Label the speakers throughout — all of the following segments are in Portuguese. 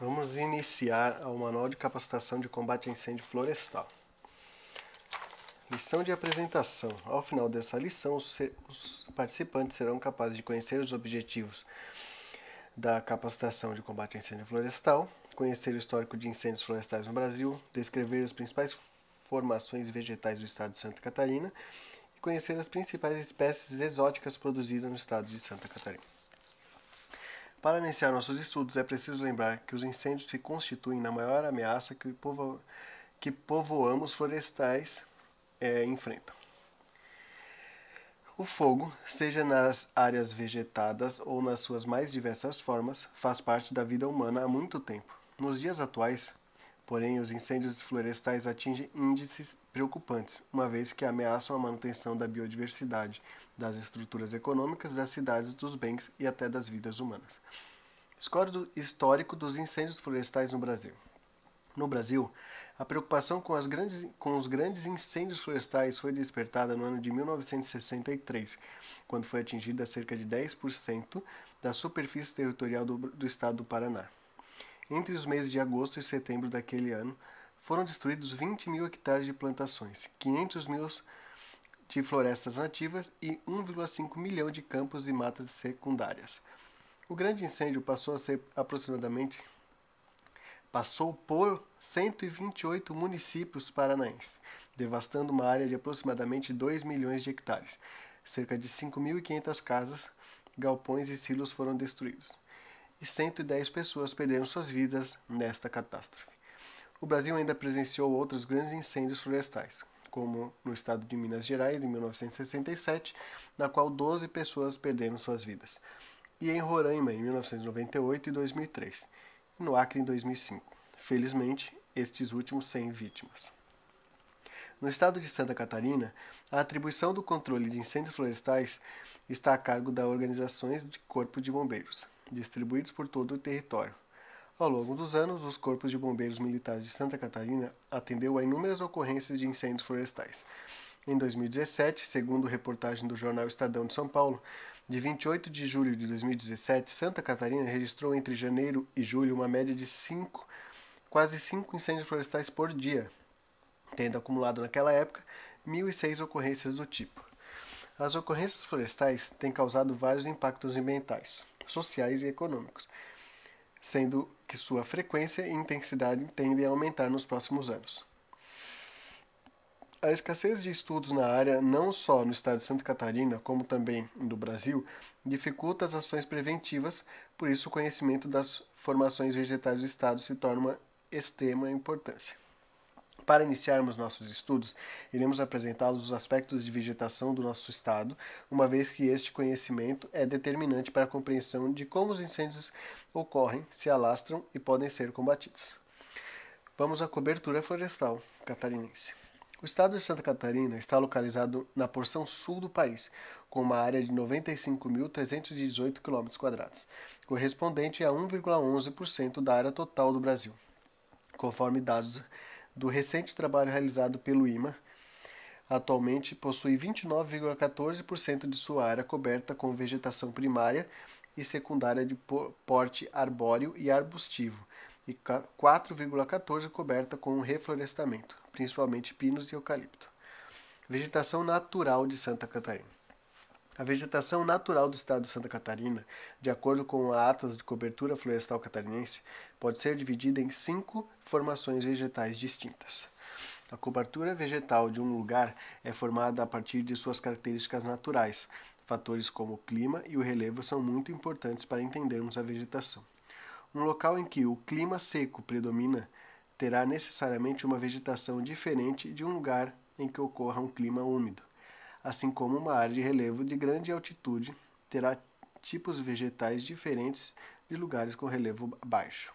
Speaker 1: Vamos iniciar o Manual de Capacitação de Combate a Incêndio Florestal. Lição de apresentação. Ao final dessa lição, os participantes serão capazes de conhecer os objetivos da capacitação de combate a incêndio florestal, conhecer o histórico de incêndios florestais no Brasil, descrever as principais formações vegetais do estado de Santa Catarina e conhecer as principais espécies exóticas produzidas no estado de Santa Catarina. Para iniciar nossos estudos, é preciso lembrar que os incêndios se constituem na maior ameaça que, povo... que povoamos florestais é, enfrentam. O fogo, seja nas áreas vegetadas ou nas suas mais diversas formas, faz parte da vida humana há muito tempo. Nos dias atuais, porém, os incêndios florestais atingem índices preocupantes, uma vez que ameaçam a manutenção da biodiversidade, das estruturas econômicas, das cidades, dos bens e até das vidas humanas. Histórico dos incêndios florestais no Brasil. No Brasil, a preocupação com, grandes, com, os grandes incêndios florestais foi despertada no ano de 1963, quando foi atingida cerca de 10% da superfície territorial do, do estado do Paraná. Entre os meses de agosto e setembro daquele ano, foram destruídos 20 mil hectares de plantações, 500 mil de florestas nativas e 1,5 milhão de campos e matas secundárias. O grande incêndio passou a ser aproximadamente passou por 128 municípios paranaenses, devastando uma área de aproximadamente 2 milhões de hectares. Cerca de 5.500 casas, galpões e silos foram destruídos. E 110 pessoas perderam suas vidas nesta catástrofe. O Brasil ainda presenciou outros grandes incêndios florestais, como no estado de Minas Gerais, em 1967, na qual 12 pessoas perderam suas vidas, e em Roraima, em 1998 e 2003 no Acre em 2005. Felizmente, estes últimos sem vítimas. No estado de Santa Catarina, a atribuição do controle de incêndios florestais está a cargo das organizações de Corpo de Bombeiros, distribuídos por todo o território. Ao longo dos anos, os Corpos de Bombeiros Militares de Santa Catarina atendeu a inúmeras ocorrências de incêndios florestais. Em 2017, segundo reportagem do jornal Estadão de São Paulo, de 28 de julho de 2017, Santa Catarina registrou entre janeiro e julho uma média de quase 5 incêndios florestais por dia, tendo acumulado naquela época 1.006 ocorrências do tipo. As ocorrências florestais têm causado vários impactos ambientais, sociais e econômicos, sendo que sua frequência e intensidade tendem a aumentar nos próximos anos. A escassez de estudos na área, não só no estado de Santa Catarina, como também no Brasil, dificulta as ações preventivas, por isso o conhecimento das formações vegetais do estado se torna uma extrema importância. Para iniciarmos nossos estudos, iremos apresentar os aspectos de vegetação do nosso estado, uma vez que este conhecimento é determinante para a compreensão de como os incêndios ocorrem, se alastram e podem ser combatidos. Vamos à cobertura florestal catarinense. O estado de Santa Catarina está localizado na porção sul do país, com uma área de 95.318 km, correspondente a 1,11% da área total do Brasil, conforme dados do recente trabalho realizado pelo IMA. Atualmente possui 29,14% de sua área coberta com vegetação primária e secundária de porte arbóreo e arbustivo, e 4,14% coberta com reflorestamento principalmente pinos e eucalipto. Vegetação natural de Santa Catarina. A vegetação natural do estado de Santa Catarina, de acordo com a Atlas de Cobertura Florestal Catarinense, pode ser dividida em cinco formações vegetais distintas. A cobertura vegetal de um lugar é formada a partir de suas características naturais. Fatores como o clima e o relevo são muito importantes para entendermos a vegetação. Um local em que o clima seco predomina terá necessariamente uma vegetação diferente de um lugar em que ocorra um clima úmido, assim como uma área de relevo de grande altitude terá tipos vegetais diferentes de lugares com relevo baixo.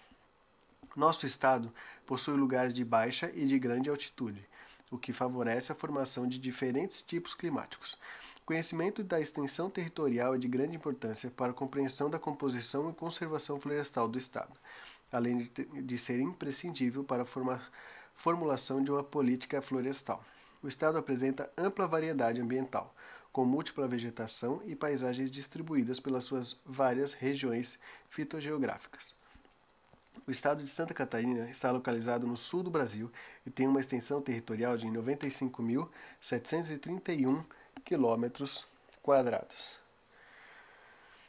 Speaker 1: Nosso estado possui lugares de baixa e de grande altitude, o que favorece a formação de diferentes tipos climáticos. Conhecimento da extensão territorial é de grande importância para a compreensão da composição e conservação florestal do estado além de ser imprescindível para a formulação de uma política florestal. O estado apresenta ampla variedade ambiental, com múltipla vegetação e paisagens distribuídas pelas suas várias regiões fitogeográficas. O estado de Santa Catarina está localizado no sul do Brasil e tem uma extensão territorial de 95.731 quilômetros quadrados.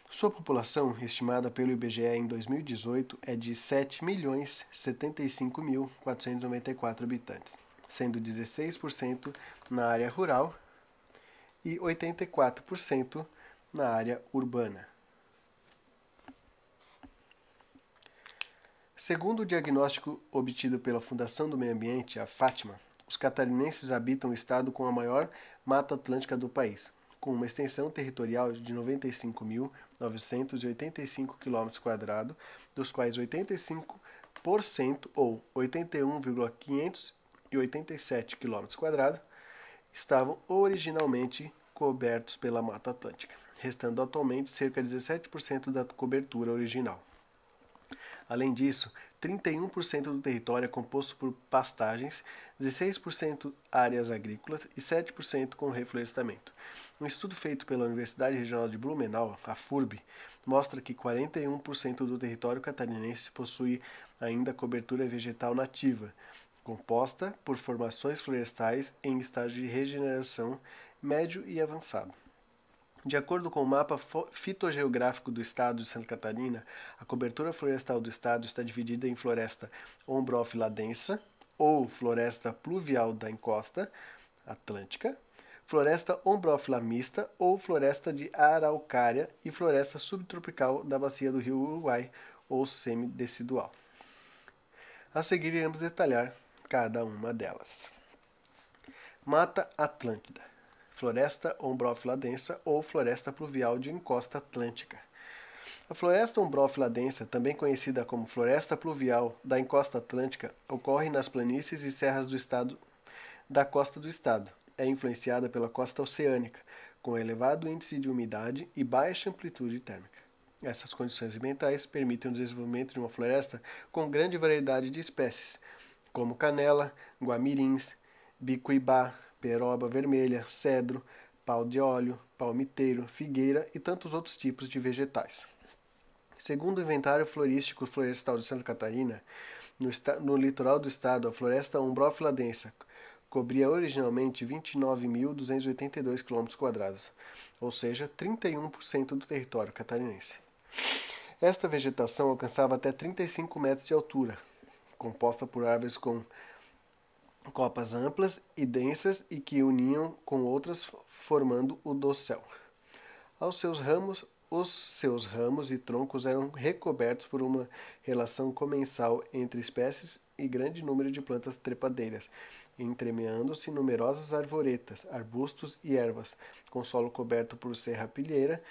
Speaker 1: Sua população, estimada pelo IBGE em 2018, é de 7.075.494 habitantes, sendo 16% na área rural e 84% na área urbana. Segundo o diagnóstico obtido pela Fundação do Meio Ambiente, a Fátima, os catarinenses habitam o estado com a maior mata atlântica do país, com uma extensão territorial de 95.985 km, dos quais 85% ou 81,587 km, estavam originalmente cobertos pela Mata Atlântica, restando atualmente cerca de 17% da cobertura original. Além disso, 31% do território é composto por pastagens, 16% áreas agrícolas e 7% com reflorestamento. Um estudo feito pela Universidade Regional de Blumenau, a FURB, mostra que 41% do território catarinense possui ainda cobertura vegetal nativa, composta por formações florestais em estágio de regeneração médio e avançado. De acordo com o mapa fitogeográfico do estado de Santa Catarina, a cobertura florestal do estado está dividida em floresta ombrófila densa, ou floresta pluvial da encosta atlântica, floresta ombrófila mista ou floresta de araucária e floresta subtropical da bacia do rio Uruguai ou semidecidual. A seguir iremos detalhar cada uma delas. Mata Atlântida floresta ombrófila densa ou floresta pluvial de encosta atlântica. A floresta ombrófila densa, também conhecida como floresta pluvial da encosta atlântica, ocorre nas planícies e serras do estado da costa do estado. É influenciada pela costa oceânica, com elevado índice de umidade e baixa amplitude térmica. Essas condições ambientais permitem o desenvolvimento de uma floresta com grande variedade de espécies, como canela, guamirins, bicuibá, peroba vermelha, cedro, pau de óleo, palmiteiro, figueira e tantos outros tipos de vegetais. Segundo o Inventário Florístico Florestal de Santa Catarina, no, no litoral do estado, a floresta umbrófila densa cobria originalmente 29.282 km, ou seja, 31% do território catarinense. Esta vegetação alcançava até 35 metros de altura, composta por árvores com copas amplas e densas e que uniam com outras formando o dossel. Aos seus ramos, os seus ramos e troncos eram recobertos por uma relação comensal entre espécies e grande número de plantas trepadeiras, entremeando-se numerosas arvoretas, arbustos e ervas, com solo coberto por serrapilheira.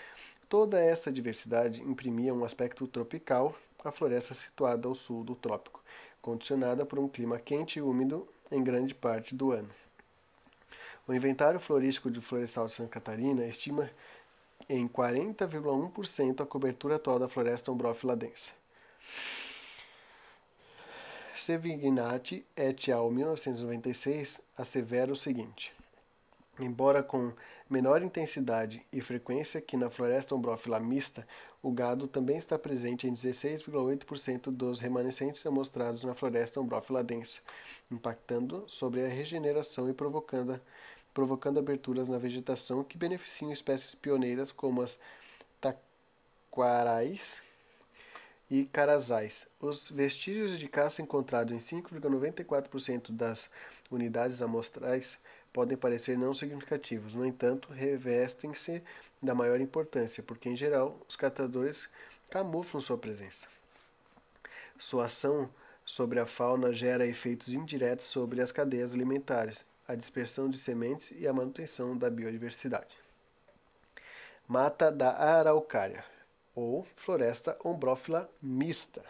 Speaker 1: Toda essa diversidade imprimia um aspecto tropical à floresta situada ao sul do trópico, condicionada por um clima quente e úmido em grande parte do ano. O Inventário Florístico de Florestal de Santa Catarina estima em 40,1% a cobertura atual da floresta ombrófila densa. Sevignati et al. 1996 assevera o seguinte: Embora com menor intensidade e frequência que na floresta ombrófila mista, o gado também está presente em 16,8% dos remanescentes amostrados na floresta ombrófila densa, impactando sobre a regeneração e provocando, provocando aberturas na vegetação que beneficiam espécies pioneiras como as taquarais e carasais. Os vestígios de caça encontrados em 5,94% das unidades amostrais podem parecer não significativos, no entanto, revestem-se da maior importância, porque em geral os catadores camuflam sua presença. Sua ação sobre a fauna gera efeitos indiretos sobre as cadeias alimentares, a dispersão de sementes e a manutenção da biodiversidade. Mata da Araucária, ou Floresta Ombrófila Mista.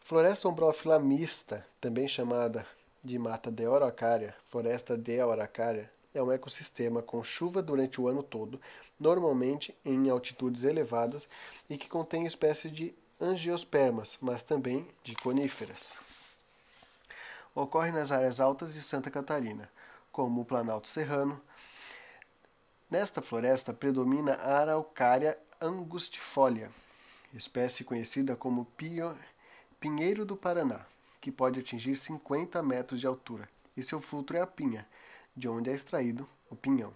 Speaker 1: Floresta ombrófila mista, também chamada de mata de araucária, floresta de araucária, é um ecossistema com chuva durante o ano todo, normalmente em altitudes elevadas e que contém espécies de angiospermas, mas também de coníferas. Ocorre nas áreas altas de Santa Catarina, como o Planalto Serrano. Nesta floresta predomina a araucária angustifolia, espécie conhecida como pinheiro do Paraná, que pode atingir 50 metros de altura, e seu fruto é a pinha, de onde é extraído o pinhão.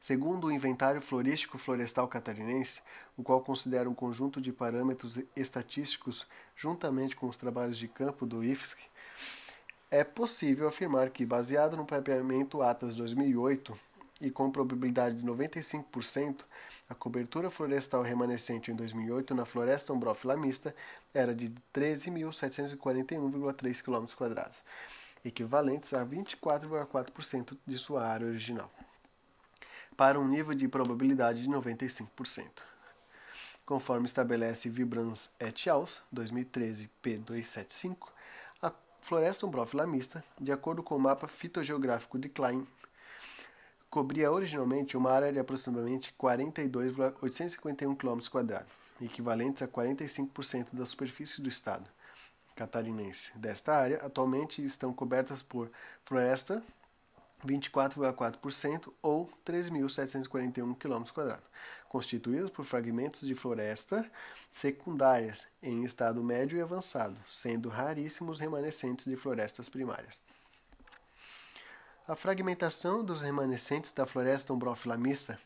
Speaker 1: Segundo o Inventário Florístico Florestal Catarinense, o qual considera um conjunto de parâmetros estatísticos juntamente com os trabalhos de campo do IFSC, é possível afirmar que, baseado no mapeamento ATAS 2008 e com probabilidade de 95%, a cobertura florestal remanescente em 2008 na floresta umbrófila mista era de 13.741,3 km, equivalentes a 24,4% de sua área original para um nível de probabilidade de 95%. Conforme estabelece Vibrans et al., 2013 P275, a floresta umbrófila mista, de acordo com o mapa fitogeográfico de Klein, cobria originalmente uma área de aproximadamente 42,851 km, equivalentes a 45% da superfície do estado catarinense. Desta área, atualmente estão cobertas por floresta 24,4% ou 3.741 km, constituídos por fragmentos de floresta secundárias em estado médio e avançado, sendo raríssimos remanescentes de florestas primárias. A fragmentação dos remanescentes da floresta umbrófila mista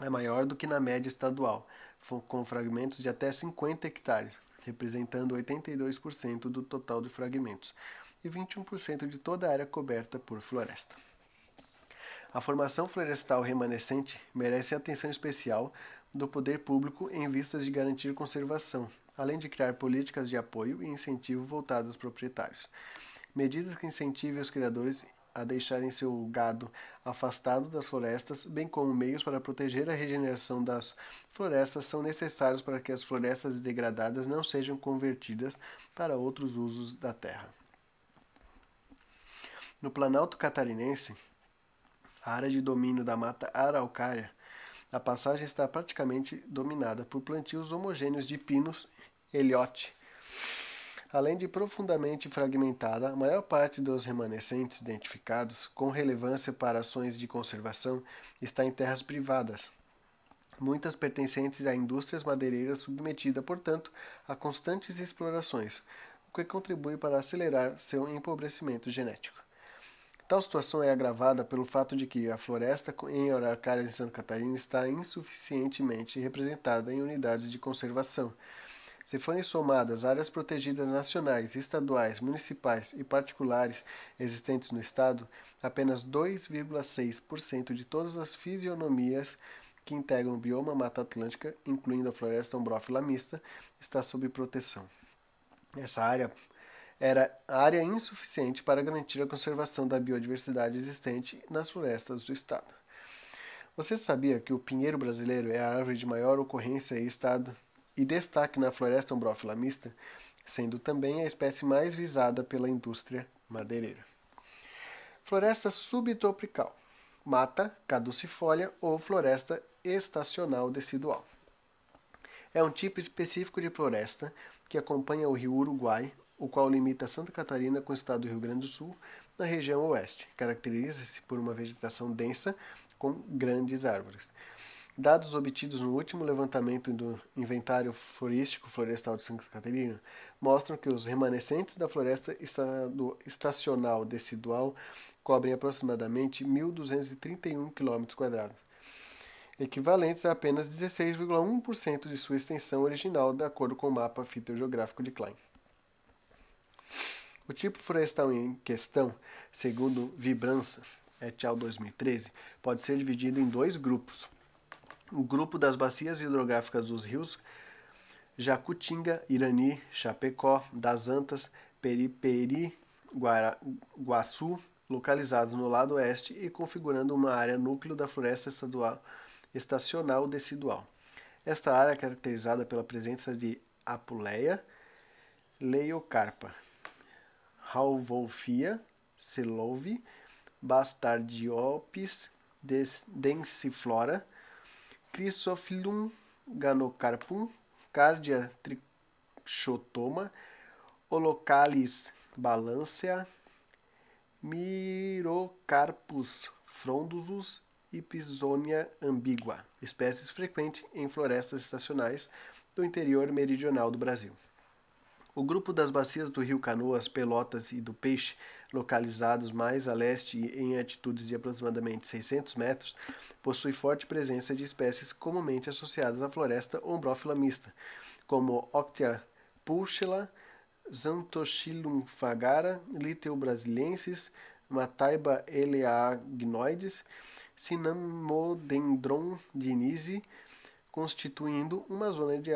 Speaker 1: é maior do que na média estadual, com fragmentos de até 50 hectares, representando 82% do total de fragmentos, e 21% de toda a área coberta por floresta. A formação florestal remanescente merece atenção especial do poder público em vistas de garantir conservação, além de criar políticas de apoio e incentivo voltadas aos proprietários. Medidas que incentivem os criadores a deixarem seu gado afastado das florestas, bem como meios para proteger a regeneração das florestas, são necessários para que as florestas degradadas não sejam convertidas para outros usos da terra. No Planalto Catarinense, a área de domínio da mata araucária, a passagem está praticamente dominada por plantios homogêneos de pinos eliote. Além de profundamente fragmentada, a maior parte dos remanescentes identificados com relevância para ações de conservação está em terras privadas, muitas pertencentes a indústrias madeireiras submetida, portanto, a constantes explorações, o que contribui para acelerar seu empobrecimento genético. Tal situação é agravada pelo fato de que a floresta em Araucária de Santa Catarina está insuficientemente representada em unidades de conservação. Se forem somadas áreas protegidas nacionais, estaduais, municipais e particulares existentes no Estado, apenas 2,6% de todas as fisionomias que integram o bioma Mata Atlântica, incluindo a floresta ombrófila mista, está sob proteção. Essa área era área insuficiente para garantir a conservação da biodiversidade existente nas florestas do estado. Você sabia que o pinheiro brasileiro é a árvore de maior ocorrência em estado e destaque na floresta umbrófila mista, sendo também a espécie mais visada pela indústria madeireira. Floresta subtropical, mata caducifólia ou floresta estacional decidual. É um tipo específico de floresta que acompanha o rio Uruguai o qual limita Santa Catarina com o estado do Rio Grande do Sul, na região oeste. Caracteriza-se por uma vegetação densa com grandes árvores. Dados obtidos no último levantamento do Inventário Florístico Florestal de Santa Catarina mostram que os remanescentes da floresta estacional decidual cobrem aproximadamente 1.231 km, equivalentes a apenas 16,1% de sua extensão original, de acordo com o mapa fitogeográfico de Klein. O tipo florestal em questão, segundo Vibrança et al. 2013, pode ser dividido em dois grupos. O grupo das bacias hidrográficas dos rios Jacutinga, Irani, Chapecó, das Antas, Periperi, Guaçu, localizados no lado oeste e configurando uma área núcleo da floresta estadual, estacional decidual. Esta área é caracterizada pela presença de Apuleia leiocarpa, Halvolfia, Selove, Bastardiopis densiflora, Chrysophyllum ganocarpum, Cardia trichotoma, Holocalis balancea, Mirocarpus frondosus e Pisonia ambigua, espécies frequentes em florestas estacionais do interior meridional do Brasil. O grupo das bacias do rio Canoas, Pelotas e do Peixe, localizados mais a leste em altitudes de aproximadamente 600 metros, possui forte presença de espécies comumente associadas à floresta ombrófila mista, como Octia pulchela, Xanthoxylum fagara, brasiliensis, Mataiba eleagnoides, Cinnamodendron dinise, constituindo uma zona de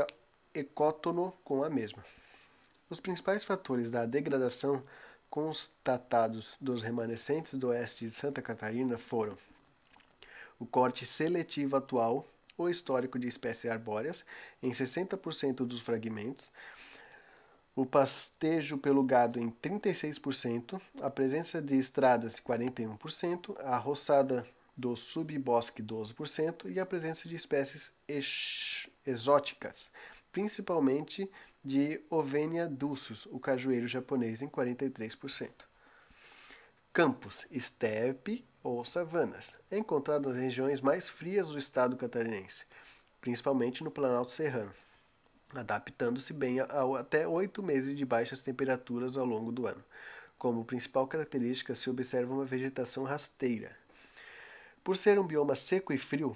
Speaker 1: ecótono com a mesma. Os principais fatores da degradação constatados dos remanescentes do oeste de Santa Catarina foram o corte seletivo atual ou histórico de espécies arbóreas em 60% dos fragmentos, o pastejo pelo gado em 36%, a presença de estradas 41%, a roçada do subbosque 12% e a presença de espécies exóticas, principalmente de Ovenia dulcis, o cajueiro japonês, em 43%. Campos, estepe ou savanas, é encontrado nas regiões mais frias do estado catarinense, principalmente no Planalto Serrano, adaptando-se bem a, a, até oito meses de baixas temperaturas ao longo do ano. Como principal característica, se observa uma vegetação rasteira. Por ser um bioma seco e frio,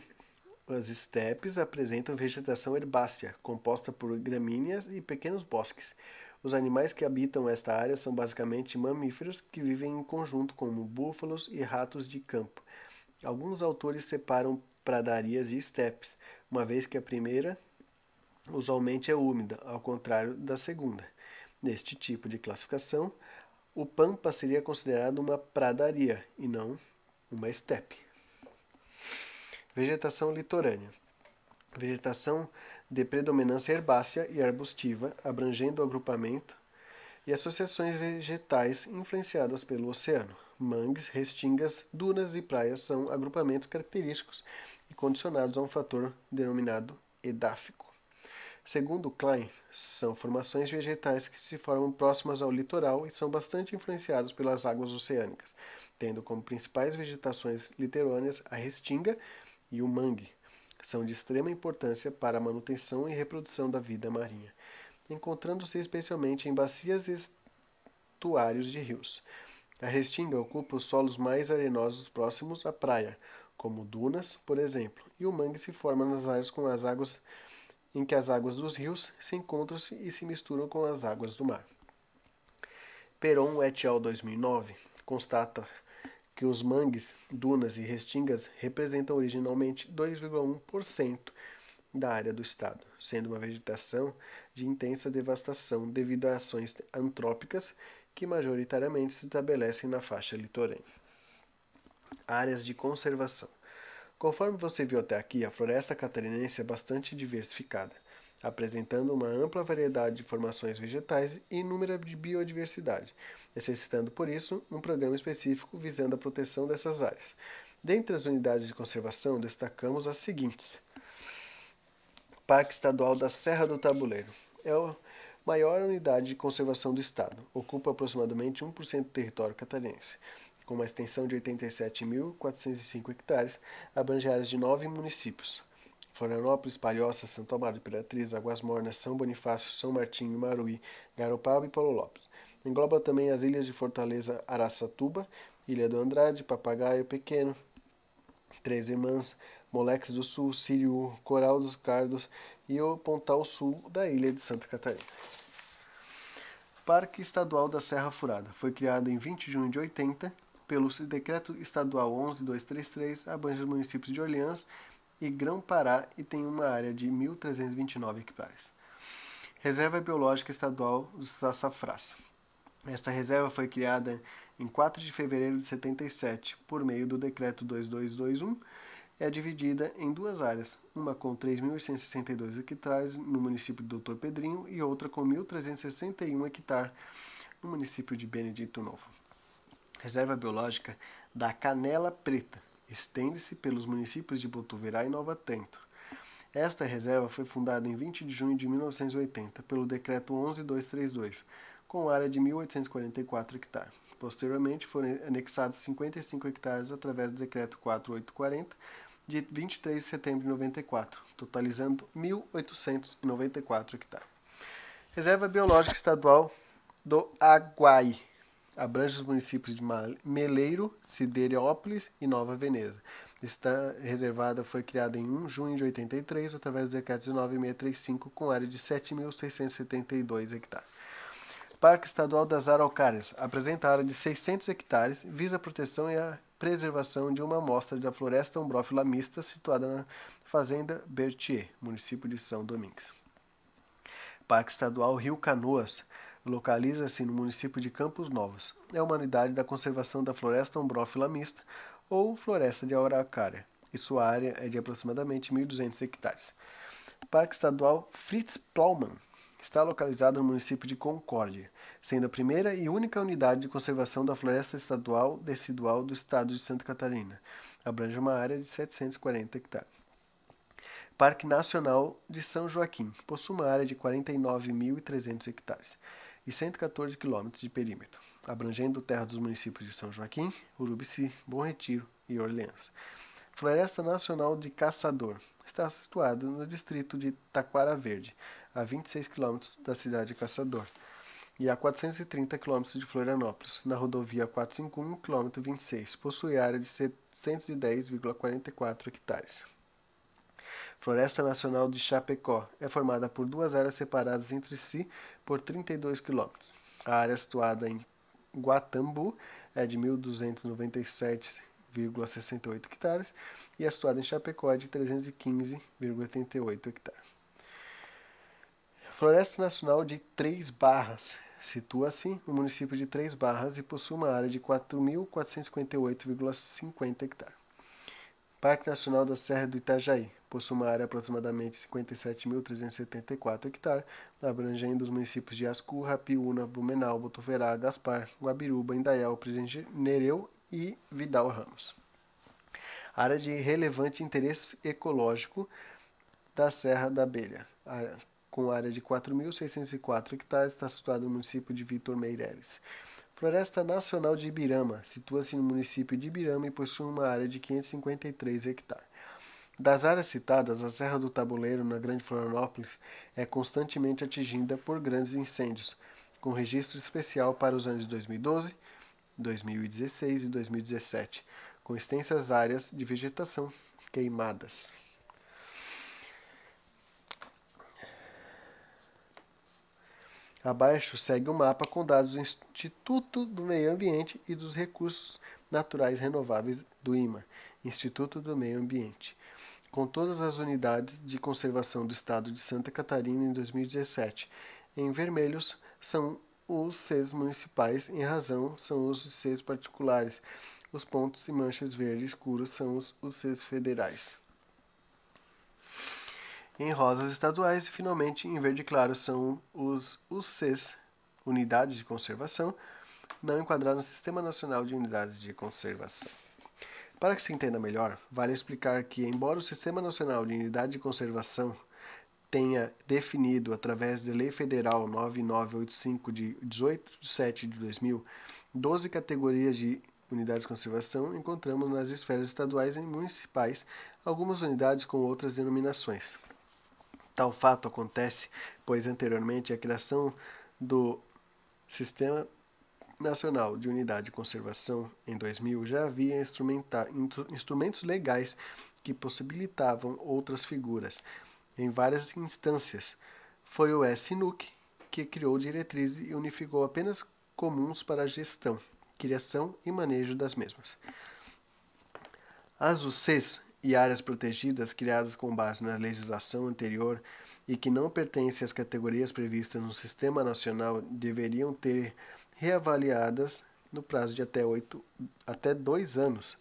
Speaker 1: as estepes apresentam vegetação herbácea, composta por gramíneas e pequenos bosques. Os animais que habitam esta área são basicamente mamíferos que vivem em conjunto, como búfalos e ratos de campo. Alguns autores separam pradarias e estepes, uma vez que a primeira usualmente é úmida, ao contrário da segunda. Neste tipo de classificação, o pampa seria considerado uma pradaria e não uma estepe. Vegetação litorânea. Vegetação de predominância herbácea e arbustiva, abrangendo o agrupamento e associações vegetais influenciadas pelo oceano. Mangues, restingas, dunas e praias são agrupamentos característicos e condicionados a um fator denominado edáfico. Segundo Klein, são formações vegetais que se formam próximas ao litoral e são bastante influenciadas pelas águas oceânicas, tendo como principais vegetações litorâneas a restinga e o mangue são de extrema importância para a manutenção e reprodução da vida marinha, encontrando-se especialmente em bacias e estuários de rios. A restinga ocupa os solos mais arenosos próximos à praia, como dunas, por exemplo, e o mangue se forma nas áreas com as águas em que as águas dos rios se encontram e se misturam com as águas do mar. Peron et al. 2009 constata que os mangues, dunas e restingas representam originalmente 2,1% da área do estado, sendo uma vegetação de intensa devastação devido a ações antrópicas que majoritariamente se estabelecem na faixa litorânea. Áreas de conservação. Conforme você viu até aqui, a floresta catarinense é bastante diversificada, apresentando uma ampla variedade de formações vegetais e inúmera de biodiversidade, necessitando, por isso, um programa específico visando a proteção dessas áreas. Dentre as unidades de conservação, destacamos as seguintes: Parque Estadual da Serra do Tabuleiro. É a maior unidade de conservação do estado, ocupa aproximadamente 1% do território catarinense. Com uma extensão de 87.405 hectares, abrange áreas de nove municípios. Florianópolis, Palhoça, Santo Amaro, Imperatriz, Águas Mornas, São Bonifácio, São Martinho, Maruí, Garopaba e Paulo Lopes. Engloba também as ilhas de Fortaleza, Araçatuba, Ilha do Andrade, Papagaio Pequeno, Três Irmãs, Moleques do Sul, Sírio, Coral dos Cardos e o Pontal Sul da ilha de Santa Catarina. Parque Estadual da Serra Furada foi criado em 20 de junho de 80 pelo Decreto Estadual 11233, abrange os municípios de Orleans e Grão-Pará e tem uma área de 1.329 hectares. Reserva Biológica Estadual dos Sassafrás. Esta reserva foi criada em 4 de fevereiro de 77 por meio do Decreto 2221 é dividida em duas áreas, uma com 3.862 hectares no município de Doutor Pedrinho e outra com 1.361 hectares no município de Benedito Novo. Reserva Biológica da Canela Preta estende-se pelos municípios de Botuverá e Nova Tento. Esta reserva foi fundada em 20 de junho de 1980 pelo Decreto 11232 com área de 1.844 hectares. Posteriormente, foram anexados 55 hectares através do Decreto 4840, de 23 de setembro de 94, totalizando 1.894 hectares. Reserva Biológica Estadual do Aguai. Abrange os municípios de Meleiro, Siderópolis e Nova Veneza. Esta reservada foi criada em 1 de junho de 83 através do decreto 19635 com área de 7.672 hectares. Parque Estadual das Araucárias apresenta área de 600 hectares, visa a proteção e a preservação de uma amostra da floresta umbrófila mista situada na Fazenda Berthier, município de São Domingos. Parque Estadual Rio Canoas localiza-se no município de Campos Novos. É uma unidade da conservação da floresta umbrófila mista ou floresta de araucária, e sua área é de aproximadamente 1.200 hectares. Parque Estadual Fritz Plaumann está localizado no município de Concórdia, sendo a primeira e única unidade de conservação da floresta estadual decidual do estado de Santa Catarina. Abrange uma área de 740 hectares. Parque Nacional de São Joaquim possui uma área de 49.300 hectares e 114 quilômetros de perímetro, abrangendo terra dos municípios de São Joaquim, Urubici, Bom Retiro e Orleans. Floresta Nacional de Caçador está situada no distrito de Taquara Verde, a 26 quilômetros da cidade de Caçador, e a 430 quilômetros de Florianópolis, na rodovia 451, quilômetro 26. Possui área de 710,44 hectares. Floresta Nacional de Chapecó é formada por duas áreas separadas entre si por 32 quilômetros. A área situada em Guatambu é de 1.297,68 hectares e a situada em Chapecó é de 315,88 hectares. Floresta Nacional de Três Barras situa-se no município de Três Barras e possui uma área de 4.458,50 hectares. Parque Nacional da Serra do Itajaí possui uma área aproximadamente 57.374 hectares, abrangendo os municípios de Ascu, Rapiúna, Blumenau, Botuverá, Gaspar, Guabiruba, Indaial, Presidente Nereu e Vidal Ramos. Área de relevante interesse ecológico da Serra da Abelha, com área de 4.604 hectares, está situado no município de Vitor Meireles. Floresta Nacional de Ibirama situa-se no município de Ibirama e possui uma área de 553 hectares. Das áreas citadas, a Serra do Tabuleiro, na Grande Florianópolis, é constantemente atingida por grandes incêndios, com registro especial para os anos de 2012, 2016 e 2017, com extensas áreas de vegetação queimadas. Abaixo segue o um mapa com dados do Instituto do Meio Ambiente e dos Recursos Naturais Renováveis do IMA, Instituto do Meio Ambiente, com todas as unidades de conservação do estado de Santa Catarina em 2017. Em vermelhos são os seis municipais, em razão são os seis particulares. Os pontos e manchas verde escuros são os, os seis federais em rosas estaduais e finalmente em verde claro são os UCs, Unidades de Conservação, não enquadrados no Sistema Nacional de Unidades de Conservação. Para que se entenda melhor, vale explicar que, embora o Sistema Nacional de Unidade de Conservação tenha definido, através da Lei Federal 9985 de 18 de 7 de 2000, 12 categorias de unidades de conservação, encontramos nas esferas estaduais e municipais algumas unidades com outras denominações. Tal fato acontece, pois anteriormente a criação do Sistema Nacional de Unidade de Conservação em 2000 já havia instrumentos legais que possibilitavam outras figuras em várias instâncias. Foi o SNUC que criou diretrizes e unificou apenas comuns para a gestão, criação e manejo das mesmas. As UCs e áreas protegidas criadas com base na legislação anterior e que não pertencem às categorias previstas no Sistema Nacional deveriam ter reavaliadas no prazo de até, até dois anos,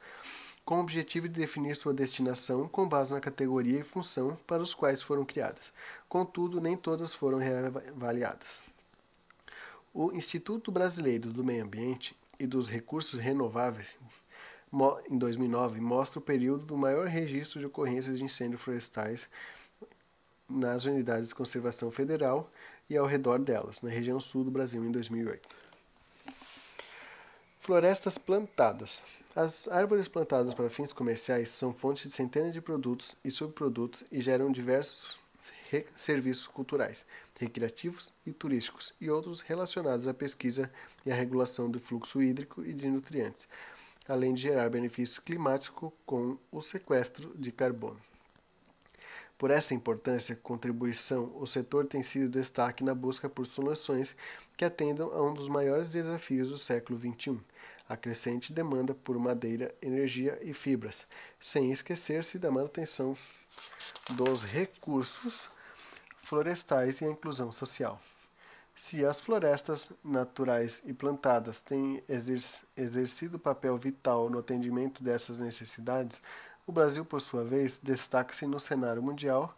Speaker 1: com o objetivo de definir sua destinação com base na categoria e função para os quais foram criadas. Contudo, nem todas foram reavaliadas. O Instituto Brasileiro do Meio Ambiente e dos Recursos Renováveis em 2009 mostra o período do maior registro de ocorrências de incêndios florestais nas unidades de conservação federal e ao redor delas, na região sul do Brasil em 2008. Florestas plantadas. As árvores plantadas para fins comerciais são fontes de centenas de produtos e subprodutos e geram diversos serviços culturais, recreativos e turísticos e outros relacionados à pesquisa e à regulação do fluxo hídrico e de nutrientes, além de gerar benefício climático com o sequestro de carbono. Por essa importância contribuição, o setor tem sido destaque na busca por soluções que atendam a um dos maiores desafios do século XXI, a crescente demanda por madeira, energia e fibras, sem esquecer-se da manutenção dos recursos florestais e a inclusão social. Se as florestas naturais e plantadas têm exercido papel vital no atendimento dessas necessidades, o Brasil, por sua vez, destaca-se no cenário mundial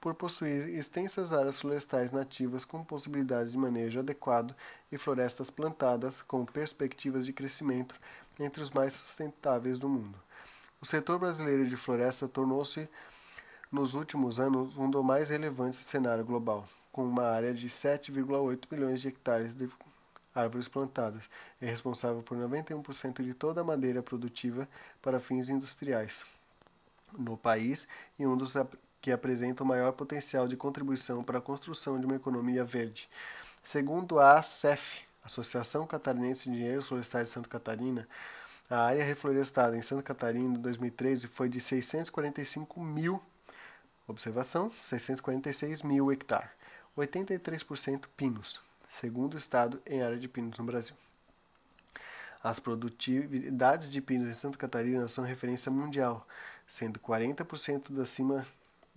Speaker 1: por possuir extensas áreas florestais nativas com possibilidades de manejo adequado e florestas plantadas com perspectivas de crescimento entre os mais sustentáveis do mundo. O setor brasileiro de floresta tornou-se, nos últimos anos, um dos mais relevantes do cenário global, com uma área de 7,8 milhões de hectares de árvores plantadas. É responsável por 91% de toda a madeira produtiva para fins industriais no país e um dos que apresenta o maior potencial de contribuição para a construção de uma economia verde. Segundo a ACEF, Associação Catarinense de Engenheiros Florestais de Santa Catarina, a área reflorestada em Santa Catarina em 2013 foi de 645 mil, observação, 646 mil hectares, 83% pinos segundo estado em área de pinos no Brasil. As produtividades de pinos em Santa Catarina são referência mundial, sendo 40% acima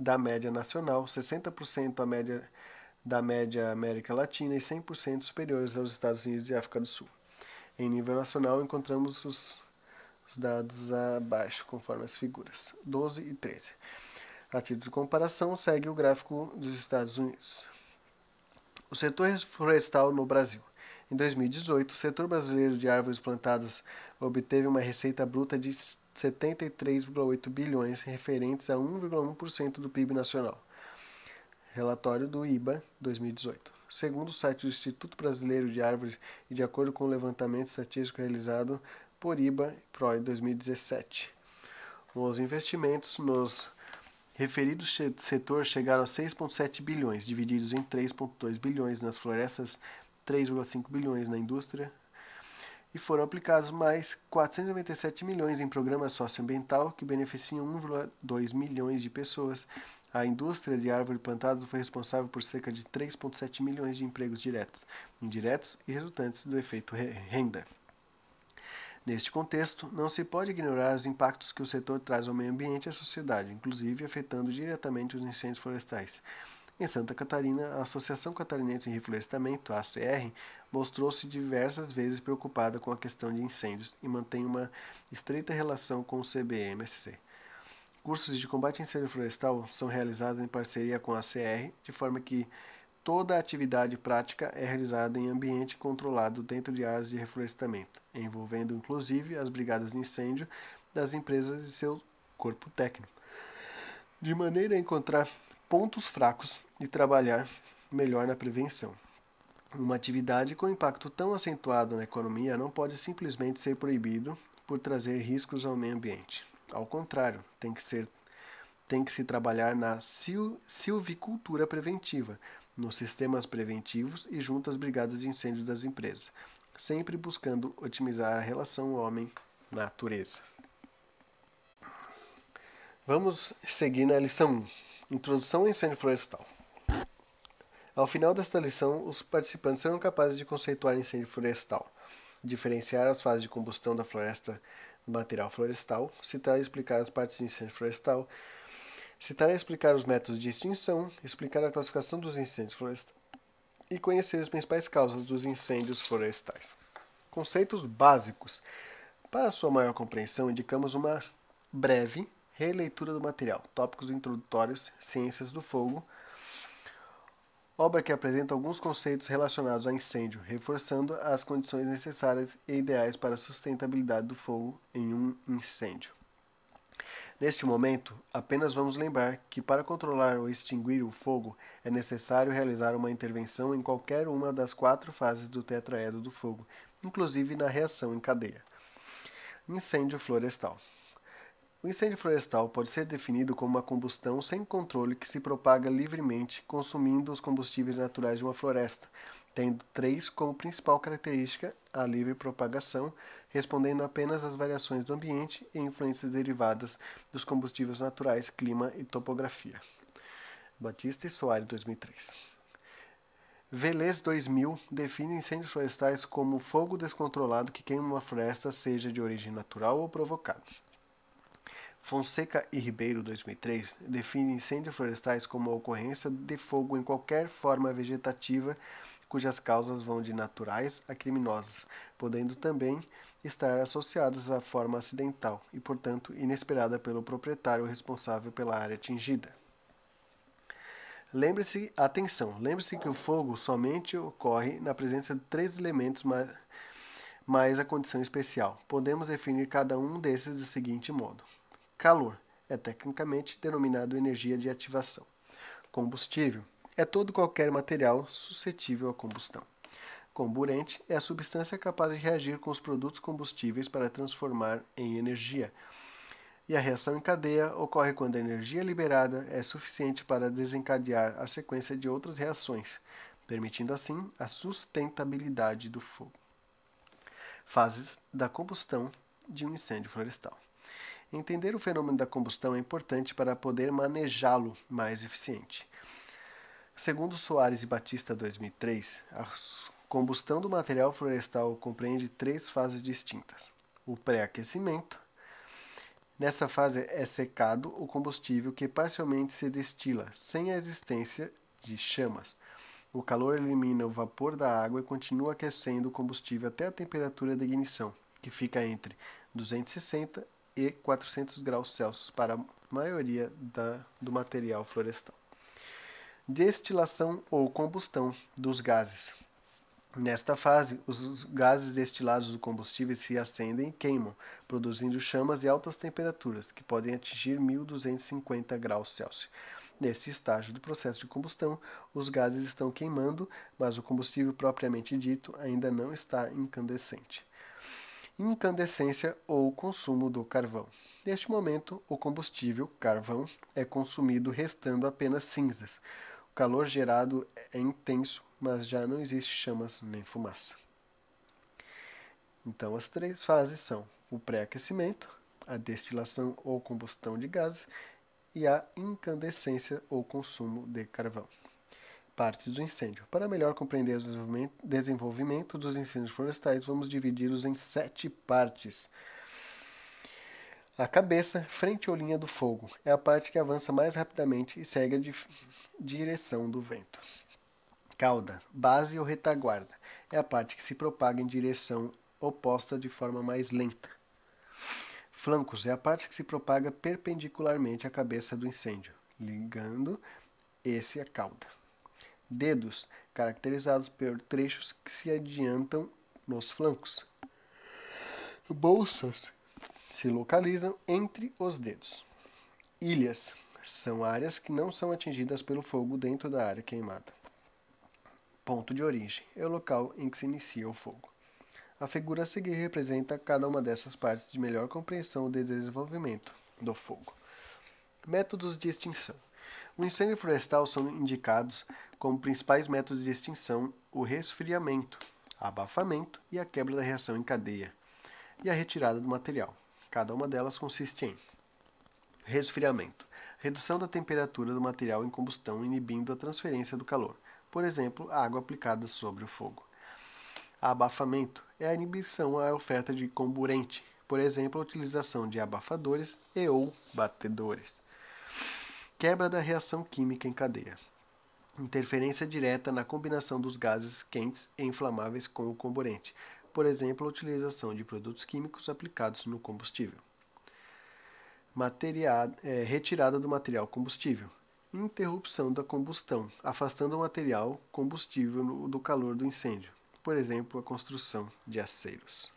Speaker 1: da média nacional, 60% a média da média América Latina e 100% superiores aos Estados Unidos e África do Sul. Em nível nacional, encontramos os, os dados abaixo, conforme as figuras 12 e 13. A título de comparação, segue o gráfico dos Estados Unidos. O setor florestal no Brasil. Em 2018, o setor brasileiro de árvores plantadas obteve uma receita bruta de 73,8 bilhões, referentes a 1,1% do PIB nacional. Relatório do IBA 2018. Segundo o site do Instituto Brasileiro de Árvores e de acordo com o levantamento estatístico realizado por IBA Pro 2017, os investimentos nos referido setor chegaram a 6,7 bilhões, divididos em 3,2 bilhões nas florestas, 3,5 bilhões na indústria, e foram aplicados mais 497 milhões em programa socioambiental que beneficiam 1,2 milhões de pessoas. A indústria de árvore plantadas foi responsável por cerca de 3,7 milhões de empregos diretos, indiretos e resultantes do efeito renda. Neste contexto, não se pode ignorar os impactos que o setor traz ao meio ambiente e à sociedade, inclusive afetando diretamente os incêndios florestais. Em Santa Catarina, a Associação Catarinense de Reflorestamento, ACR, mostrou-se diversas vezes preocupada com a questão de incêndios e mantém uma estreita relação com o CBMSC. Cursos de combate a incêndio florestal são realizados em parceria com a ACR, de forma que Toda a atividade prática é realizada em ambiente controlado dentro de áreas de reflorestamento, envolvendo inclusive as brigadas de incêndio das empresas e seu corpo técnico, de maneira a encontrar pontos fracos e trabalhar melhor na prevenção. Uma atividade com impacto tão acentuado na economia não pode simplesmente ser proibido por trazer riscos ao meio ambiente. Ao contrário, tem que ser tem que se trabalhar na silvicultura preventiva, nos sistemas preventivos e junto às brigadas de incêndio das empresas, sempre buscando otimizar a relação homem-natureza. Vamos seguir na lição 1, Introdução ao Incêndio Florestal. Ao final desta lição, os participantes serão capazes de conceituar incêndio florestal, diferenciar as fases de combustão da floresta do material florestal, citar e explicar as partes de incêndio florestal, Citar e explicar os métodos de extinção, explicar a classificação dos incêndios florestais e conhecer as principais causas dos incêndios florestais. Conceitos básicos. Para sua maior compreensão, indicamos uma breve releitura do material, tópicos introdutórios, ciências do fogo, obra que apresenta alguns conceitos relacionados a incêndio, reforçando as condições necessárias e ideais para a sustentabilidade do fogo em um incêndio. Neste momento, apenas vamos lembrar que para controlar ou extinguir o fogo é necessário realizar uma intervenção em qualquer uma das quatro fases do tetraedro do fogo, inclusive na reação em cadeia. Incêndio florestal. O incêndio florestal pode ser definido como uma combustão sem controle que se propaga livremente, consumindo os combustíveis naturais de uma floresta, tendo três como principal característica a livre propagação, respondendo apenas às variações do ambiente e influências derivadas dos combustíveis naturais, clima e topografia. Batista e Soares, 2003. Velez 2000 define incêndios florestais como fogo descontrolado que queima uma floresta, seja de origem natural ou provocado. Fonseca e Ribeiro, 2003, define incêndios florestais como a ocorrência de fogo em qualquer forma vegetativa cujas causas vão de naturais a criminosas, podendo também estar associadas à forma acidental e, portanto, inesperada pelo proprietário responsável pela área atingida. Lembre-se, atenção, lembre-se que o fogo somente ocorre na presença de três elementos mais, mais a condição especial. Podemos definir cada um desses do seguinte modo: calor é tecnicamente denominado energia de ativação. Combustível é todo qualquer material suscetível à combustão. Comburente é a substância capaz de reagir com os produtos combustíveis para transformar em energia. E a reação em cadeia ocorre quando a energia liberada é suficiente para desencadear a sequência de outras reações, permitindo assim a sustentabilidade do fogo. Fases da combustão de um incêndio florestal. Entender o fenômeno da combustão é importante para poder manejá-lo mais eficiente. Segundo Soares e Batista 2003, a combustão do material florestal compreende três fases distintas: o pré-aquecimento. Nessa fase é secado o combustível que parcialmente se destila, sem a existência de chamas. O calor elimina o vapor da água e continua aquecendo o combustível até a temperatura de ignição, que fica entre 260 e 400 graus Celsius para a maioria da, do material florestal destilação ou combustão dos gases. Nesta fase, os gases destilados do combustível se acendem e queimam, produzindo chamas de altas temperaturas, que podem atingir 1250 graus Celsius. Neste estágio do processo de combustão, os gases estão queimando, mas o combustível propriamente dito ainda não está incandescente. Incandescência ou consumo do carvão. Neste momento, o combustível, carvão, é consumido, restando apenas cinzas. O calor gerado é intenso, mas já não existe chamas nem fumaça. Então, as três fases são o pré-aquecimento, a destilação ou combustão de gases e a incandescência ou consumo de carvão. Partes do incêndio. Para melhor compreender o desenvolvimento dos incêndios florestais, vamos dividi-los em sete partes. A cabeça, frente ou linha do fogo, é a parte que avança mais rapidamente e segue a di direção do vento. Cauda, base ou retaguarda, é a parte que se propaga em direção oposta de forma mais lenta. Flancos é a parte que se propaga perpendicularmente à cabeça do incêndio, ligando esse à cauda. Dedos, caracterizados por trechos que se adiantam nos flancos. Bolsas, se localizam entre os dedos. Ilhas são áreas que não são atingidas pelo fogo dentro da área queimada. Ponto de origem é o local em que se inicia o fogo. A figura a seguir representa cada uma dessas partes de melhor compreensão do desenvolvimento do fogo. Métodos de extinção. O incêndio florestal são indicados como principais métodos de extinção o resfriamento, abafamento e a quebra da reação em cadeia, e a retirada do material. Cada uma delas consiste em resfriamento, redução da temperatura do material em combustão inibindo a transferência do calor, por exemplo, a água aplicada sobre o fogo. Abafamento é a inibição à oferta de comburente, por exemplo, a utilização de abafadores e ou batedores. Quebra da reação química em cadeia. Interferência direta na combinação dos gases quentes e inflamáveis com o comburente, por exemplo, a utilização de produtos químicos aplicados no combustível. Materia, é, retirada do material combustível. Interrupção da combustão, afastando o material combustível no, do calor do incêndio, por exemplo, a construção de aceiros.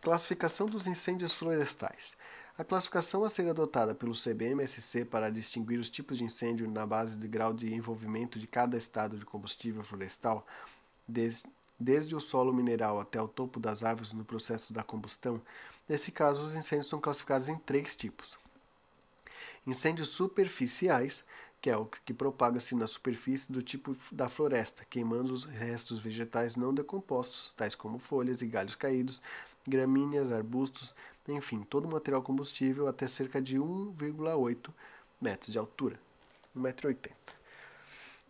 Speaker 1: Classificação dos incêndios florestais. A classificação a ser adotada pelo CBMSC para distinguir os tipos de incêndio na base de grau de envolvimento de cada estado de combustível florestal, desde o solo mineral até o topo das árvores no processo da combustão, Nesse caso, os incêndios são classificados em três tipos: incêndios superficiais, que é o que propaga-se na superfície do tipo da floresta, queimando os restos vegetais não decompostos, tais como folhas e galhos caídos, gramíneas, arbustos, enfim, todo material combustível até cerca de 1,8 metros de altura, 1,80m.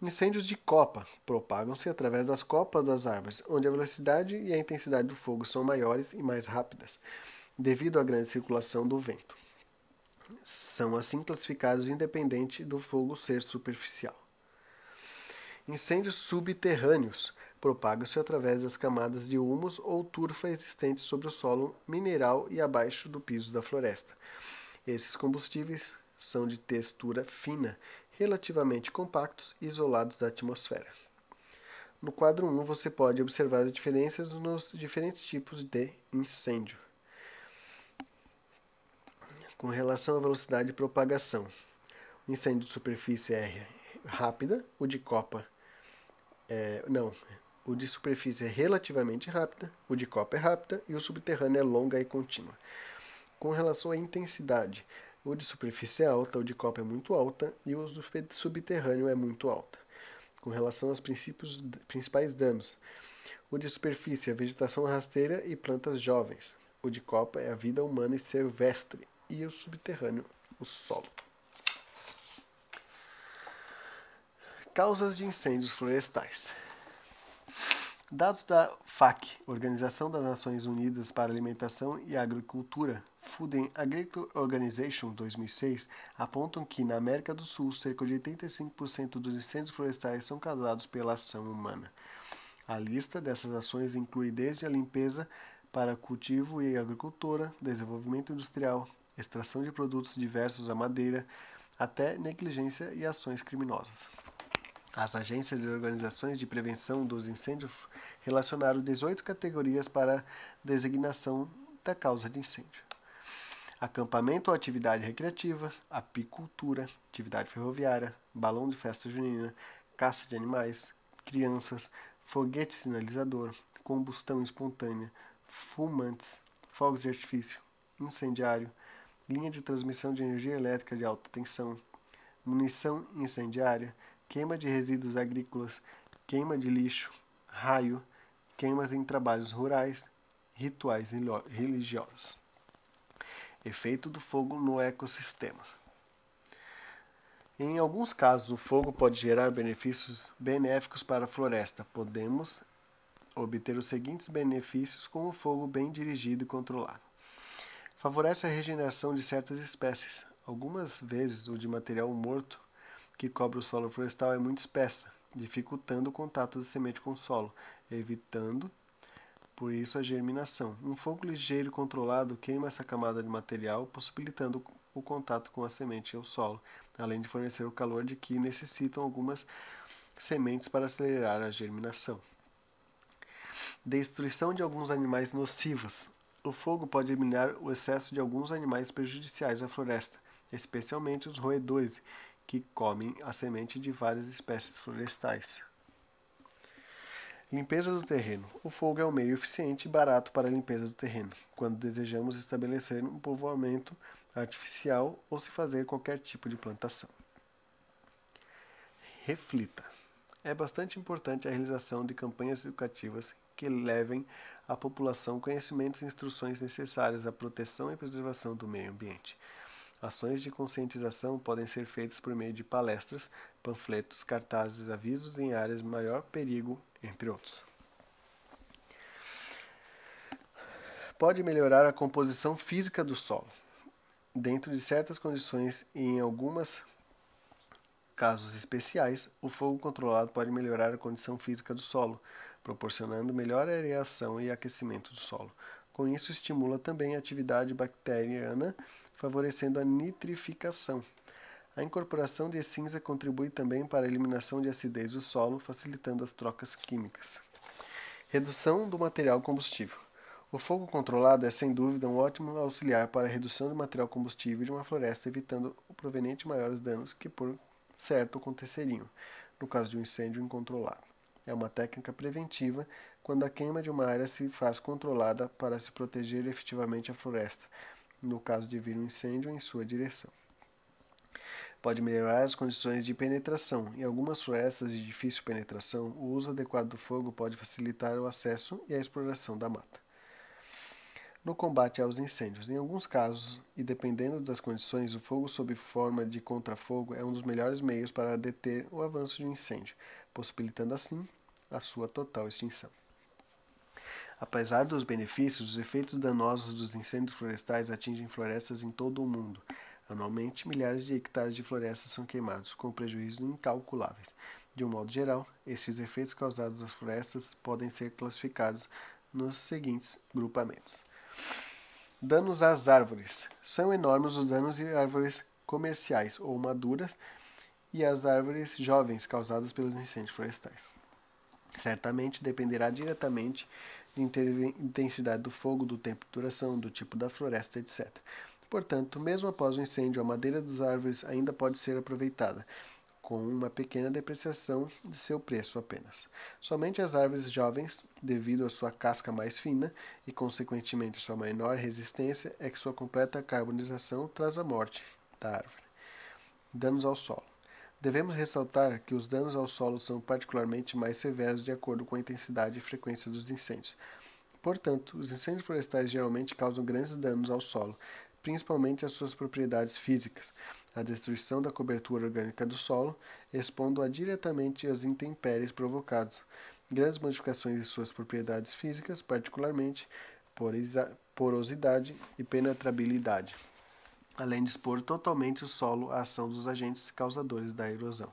Speaker 1: Incêndios de copa propagam-se através das copas das árvores, onde a velocidade e a intensidade do fogo são maiores e mais rápidas, devido à grande circulação do vento. São assim classificados independente do fogo ser superficial. Incêndios subterrâneos propagam-se através das camadas de humus ou turfa existentes sobre o solo mineral e abaixo do piso da floresta. Esses combustíveis são de textura fina relativamente compactos e isolados da atmosfera. No quadro 1 você pode observar as diferenças nos diferentes tipos de incêndio. Com relação à velocidade de propagação, o incêndio de superfície é rápida, o de copa é, não, o de superfície é relativamente rápida, o de copa é rápida e o subterrâneo é longa e contínua. Com relação à intensidade, o de superfície é alta, o de copa é muito alta e o subterrâneo é muito alta. Com relação aos principais danos, o de superfície é a vegetação rasteira e plantas jovens. O de copa é a vida humana e silvestre. E o subterrâneo, o solo. Causas de incêndios florestais. Dados da FAC, Organização das Nações Unidas para Alimentação e Agricultura, Food Agriculture Organization 2006, apontam que na América do Sul cerca de 85% dos incêndios florestais são causados pela ação humana. A lista dessas ações inclui desde a limpeza para cultivo e agricultura, desenvolvimento industrial, extração de produtos diversos à madeira, até negligência e ações criminosas. As agências e organizações de prevenção dos incêndios relacionaram 18 categorias para designação da causa de incêndio. Acampamento ou atividade recreativa, apicultura, atividade ferroviária, balão de festa junina, caça de animais, crianças, foguete sinalizador, combustão espontânea, fumantes, fogos de artifício, incendiário, linha de transmissão de energia elétrica de alta tensão, munição incendiária, queima de resíduos agrícolas, queima de lixo, raio, queimas em trabalhos rurais, rituais religiosos. Efeito do fogo no ecossistema. Em alguns casos, o fogo pode gerar benefícios benéficos para a floresta. Podemos obter os seguintes benefícios com o fogo bem dirigido e controlado. Favorece a regeneração de certas espécies. Algumas vezes o de material morto que cobre o solo florestal é muito espessa, dificultando o contato da semente com o solo, evitando, por isso, a germinação. Um fogo ligeiro e controlado queima essa camada de material, possibilitando o contato com a semente e o solo, além de fornecer o calor de que necessitam algumas sementes para acelerar a germinação. Destruição de alguns animais nocivos. O fogo pode eliminar o excesso de alguns animais prejudiciais à floresta, especialmente os roedores, que comem a semente de várias espécies florestais. Limpeza do terreno. O fogo é um meio eficiente e barato para a limpeza do terreno, quando desejamos estabelecer um povoamento artificial ou se fazer qualquer tipo de plantação. Reflita. É bastante importante a realização de campanhas educativas que levem à população conhecimentos e instruções necessárias à proteção e preservação do meio ambiente. Ações de conscientização podem ser feitas por meio de palestras, panfletos, cartazes, avisos em áreas de maior perigo, entre outros. Pode melhorar a composição física do solo. Dentro de certas condições e em alguns casos especiais, o fogo controlado pode melhorar a condição física do solo, proporcionando melhor areação e aquecimento do solo. Com isso, estimula também a atividade bacteriana favorecendo a nitrificação. A incorporação de cinza contribui também para a eliminação de acidez do solo, facilitando as trocas químicas. Redução do material combustível. O fogo controlado é sem dúvida um ótimo auxiliar para a redução do material combustível de uma floresta, evitando o proveniente maiores danos que por certo aconteceriam no caso de um incêndio incontrolado. É uma técnica preventiva quando a queima de uma área se faz controlada para se proteger efetivamente a floresta, no caso de vir um incêndio em sua direção. Pode melhorar as condições de penetração. Em algumas florestas de difícil penetração, o uso adequado do fogo pode facilitar o acesso e a exploração da mata. No combate aos incêndios, em alguns casos, e dependendo das condições, o fogo sob forma de contrafogo é um dos melhores meios para deter o avanço de um incêndio, possibilitando assim a sua total extinção. Apesar dos benefícios, os efeitos danosos dos incêndios florestais atingem florestas em todo o mundo. Anualmente, milhares de hectares de florestas são queimados, com prejuízos incalculáveis. De um modo geral, estes efeitos causados às florestas podem ser classificados nos seguintes grupamentos: Danos às árvores. São enormes os danos de árvores comerciais ou maduras e às árvores jovens causadas pelos incêndios florestais. Certamente dependerá diretamente de intensidade do fogo, do tempo de duração, do tipo da floresta, etc. Portanto, mesmo após o incêndio, a madeira das árvores ainda pode ser aproveitada, com uma pequena depreciação de seu preço apenas. Somente as árvores jovens, devido à sua casca mais fina e, consequentemente, sua menor resistência, é que sua completa carbonização traz a morte da árvore. Danos ao solo. Devemos ressaltar que os danos ao solo são particularmente mais severos de acordo com a intensidade e frequência dos incêndios. Portanto, os incêndios florestais geralmente causam grandes danos ao solo, principalmente às suas propriedades físicas, a destruição da cobertura orgânica do solo, expondo-a diretamente às intempéries provocadas, grandes modificações de suas propriedades físicas, particularmente porosidade e penetrabilidade além de expor totalmente o solo à ação dos agentes causadores da erosão.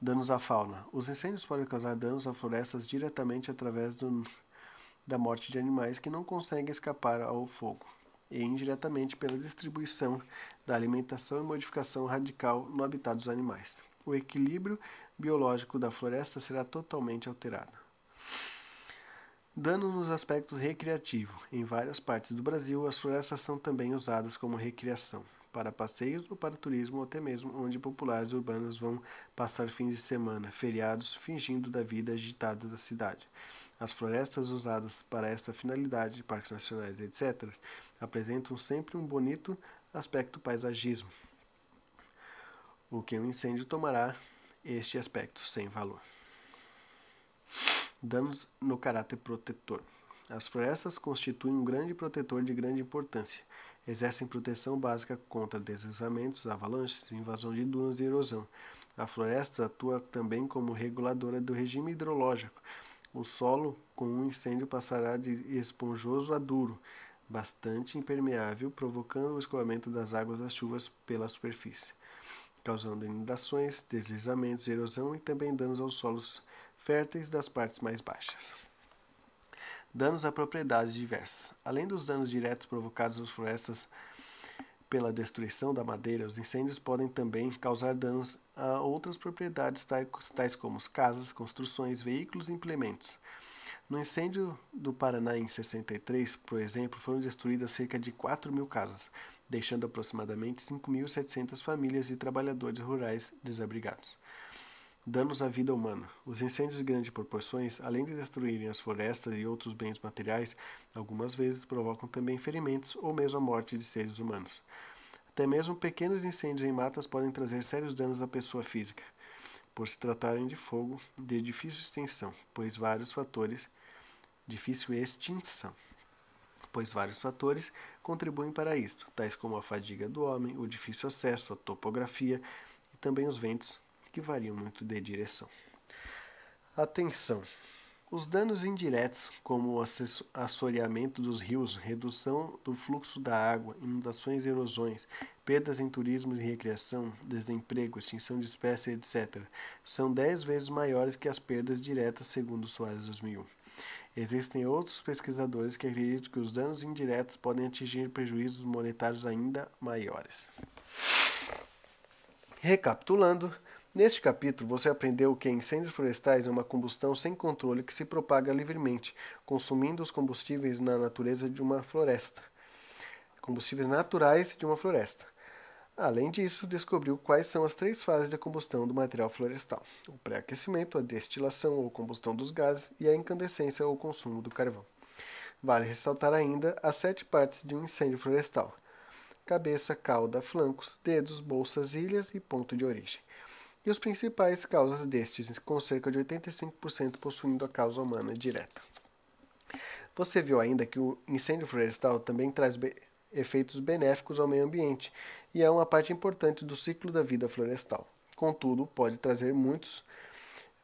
Speaker 1: Danos à fauna. Os incêndios podem causar danos a florestas diretamente através do, da morte de animais que não conseguem escapar ao fogo, e indiretamente pela distribuição da alimentação e modificação radical no habitat dos animais. O equilíbrio biológico da floresta será totalmente alterado. Dano nos aspectos recreativos. Em várias partes do Brasil, as florestas são também usadas como recreação, para passeios ou para turismo, ou até mesmo onde populares urbanos vão passar fins de semana, feriados, fingindo da vida agitada da cidade. As florestas usadas para esta finalidade, parques nacionais, etc., apresentam sempre um bonito aspecto paisagismo, o que um incêndio tomará este aspecto sem valor. Danos no caráter protetor. As florestas constituem um grande protetor de grande importância. Exercem proteção básica contra deslizamentos, avalanches, invasão de dunas e erosão. A floresta atua também como reguladora do regime hidrológico. O solo, com um incêndio, passará de esponjoso a duro, bastante impermeável, provocando o escoamento das águas das chuvas pela superfície, causando inundações, deslizamentos, erosão e também danos aos solos férteis das partes mais baixas. Danos a propriedades diversas. Além dos danos diretos provocados nas florestas pela destruição da madeira, os incêndios podem também causar danos a outras propriedades, tais como casas, construções, veículos e implementos. No incêndio do Paraná em 63, por exemplo, foram destruídas cerca de 4 mil casas, deixando aproximadamente 5.700 famílias e trabalhadores rurais desabrigados. Danos à vida humana. Os incêndios de grandes proporções, além de destruírem as florestas e outros bens materiais, algumas vezes provocam também ferimentos ou mesmo a morte de seres humanos. Até mesmo pequenos incêndios em matas podem trazer sérios danos à pessoa física, por se tratarem de fogo de difícil extensão, pois vários fatores difícil extinção, pois vários fatores contribuem para isto, tais como a fadiga do homem, o difícil acesso, a topografia e também os ventos que variam muito de direção. Atenção! Os danos indiretos, como o assoreamento dos rios, redução do fluxo da água, inundações e erosões, perdas em turismo e recreação, desemprego, extinção de espécies, etc., são dez vezes maiores que as perdas diretas, segundo Soares 2001. Existem outros pesquisadores que acreditam que os danos indiretos podem atingir prejuízos monetários ainda maiores. Recapitulando, Neste capítulo, você aprendeu que incêndios florestais é uma combustão sem controle que se propaga livremente, consumindo os combustíveis na natureza de uma floresta. Combustíveis naturais de uma floresta. Além disso, descobriu quais são as três fases da combustão do material florestal: o pré-aquecimento, a destilação ou combustão dos gases e a incandescência ou consumo do carvão. Vale ressaltar ainda as sete partes de um incêndio florestal: cabeça, cauda, flancos, dedos, bolsas, ilhas e ponto de origem. E os principais causas destes, com cerca de 85% possuindo a causa humana direta. Você viu ainda que o incêndio florestal também traz efeitos benéficos ao meio ambiente e é uma parte importante do ciclo da vida florestal. Contudo, pode trazer muitos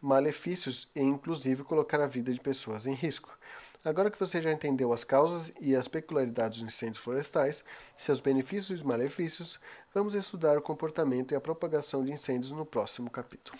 Speaker 1: malefícios e, inclusive, colocar a vida de pessoas em risco. Agora que você já entendeu as causas e as peculiaridades dos incêndios florestais, seus benefícios e malefícios, vamos estudar o comportamento e a propagação de incêndios no próximo capítulo.